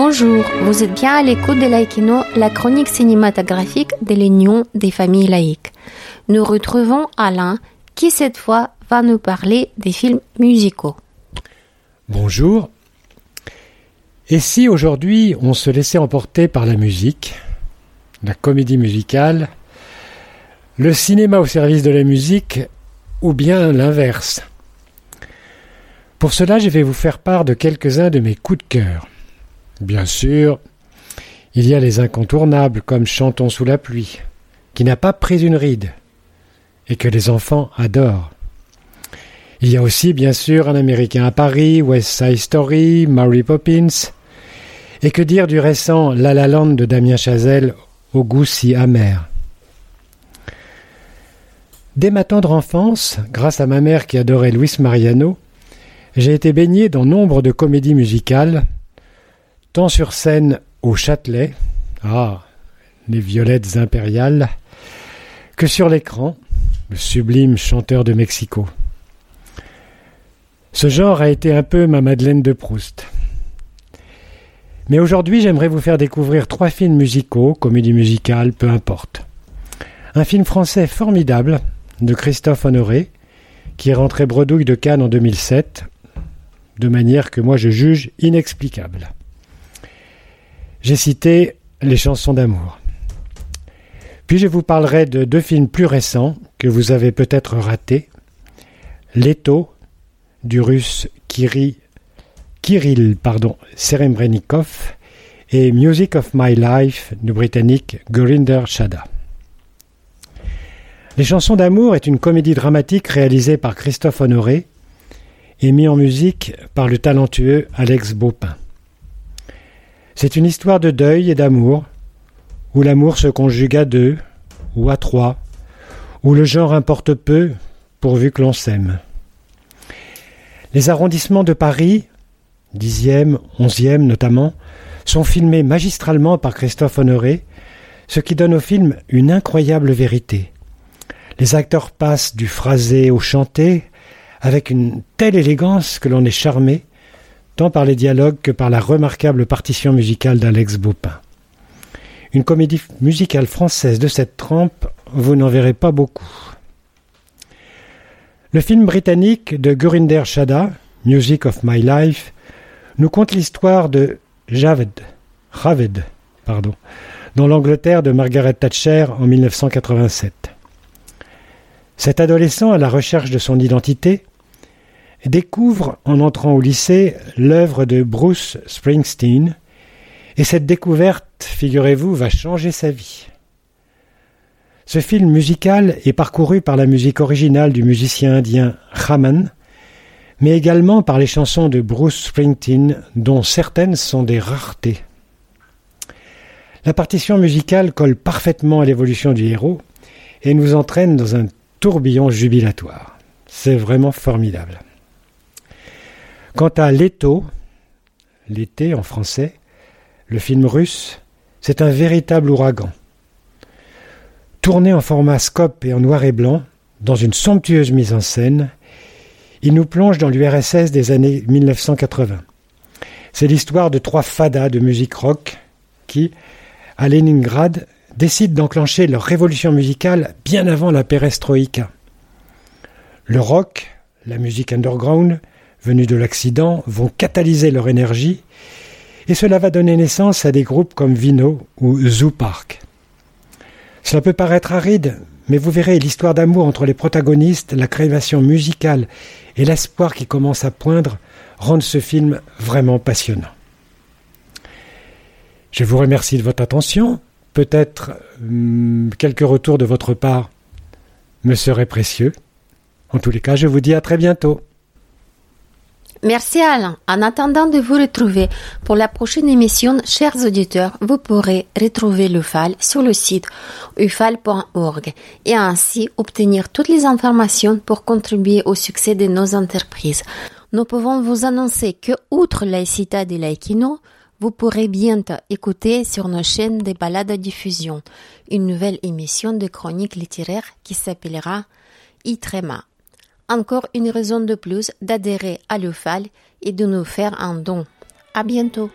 Bonjour, vous êtes bien à l'écoute de Laïkino, la chronique cinématographique de l'Union des familles laïques. Nous retrouvons Alain qui cette fois va nous parler des films musicaux. Bonjour. Et si aujourd'hui on se laissait emporter par la musique, la comédie musicale, le cinéma au service de la musique, ou bien l'inverse? Pour cela, je vais vous faire part de quelques-uns de mes coups de cœur. Bien sûr, il y a les incontournables comme Chantons sous la pluie, qui n'a pas pris une ride, et que les enfants adorent. Il y a aussi, bien sûr, Un Américain à Paris, West Side Story, Mary Poppins, et que dire du récent La La Land de Damien Chazelle au goût si amer. Dès ma tendre enfance, grâce à ma mère qui adorait Luis Mariano, j'ai été baigné dans nombre de comédies musicales, tant sur scène au Châtelet, ah, les violettes impériales, que sur l'écran, le sublime chanteur de Mexico. Ce genre a été un peu ma Madeleine de Proust. Mais aujourd'hui, j'aimerais vous faire découvrir trois films musicaux, comédie musicale, peu importe. Un film français formidable de Christophe Honoré, qui est rentré bredouille de Cannes en 2007, de manière que moi je juge inexplicable. J'ai cité les chansons d'amour. Puis je vous parlerai de deux films plus récents que vous avez peut-être ratés. Leto du russe Kirill pardon, et Music of My Life du britannique Gurinder Chada. Les chansons d'amour est une comédie dramatique réalisée par Christophe Honoré et mise en musique par le talentueux Alex Baupin. C'est une histoire de deuil et d'amour, où l'amour se conjugue à deux ou à trois, où le genre importe peu pourvu que l'on s'aime. Les arrondissements de Paris, dixième, onzième notamment, sont filmés magistralement par Christophe Honoré, ce qui donne au film une incroyable vérité. Les acteurs passent du phrasé au chanté avec une telle élégance que l'on est charmé, tant par les dialogues que par la remarquable partition musicale d'Alex Baupin. Une comédie musicale française de cette trempe, vous n'en verrez pas beaucoup. Le film britannique de Gurinder Chadha, Music of My Life, nous conte l'histoire de Javed, Javed pardon, dans l'Angleterre de Margaret Thatcher en 1987. Cet adolescent à la recherche de son identité découvre en entrant au lycée l'œuvre de Bruce Springsteen, et cette découverte, figurez-vous, va changer sa vie. Ce film musical est parcouru par la musique originale du musicien indien Raman, mais également par les chansons de Bruce Springsteen, dont certaines sont des raretés. La partition musicale colle parfaitement à l'évolution du héros et nous entraîne dans un tourbillon jubilatoire. C'est vraiment formidable. Quant à Leto, l'été en français, le film russe, c'est un véritable ouragan. Tourné en format scope et en noir et blanc, dans une somptueuse mise en scène, il nous plonge dans l'URSS des années 1980. C'est l'histoire de trois fadas de musique rock qui, à Leningrad, décident d'enclencher leur révolution musicale bien avant la perestroïka. Le rock, la musique underground, venue de l'accident, vont catalyser leur énergie et cela va donner naissance à des groupes comme Vino ou Zoo Park. Cela peut paraître aride, mais vous verrez l'histoire d'amour entre les protagonistes, la création musicale et l'espoir qui commence à poindre rendent ce film vraiment passionnant. Je vous remercie de votre attention. Peut-être hum, quelques retours de votre part me seraient précieux. En tous les cas, je vous dis à très bientôt. Merci Alain. En attendant de vous retrouver pour la prochaine émission, chers auditeurs, vous pourrez retrouver l'UFAL sur le site ufal.org et ainsi obtenir toutes les informations pour contribuer au succès de nos entreprises. Nous pouvons vous annoncer que, outre laïcité de l'Aïkino, vous pourrez bientôt écouter sur nos chaînes des balades à diffusion une nouvelle émission de chronique littéraire qui s'appellera Itrema encore une raison de plus d'adhérer à l'UFAL et de nous faire un don. À bientôt!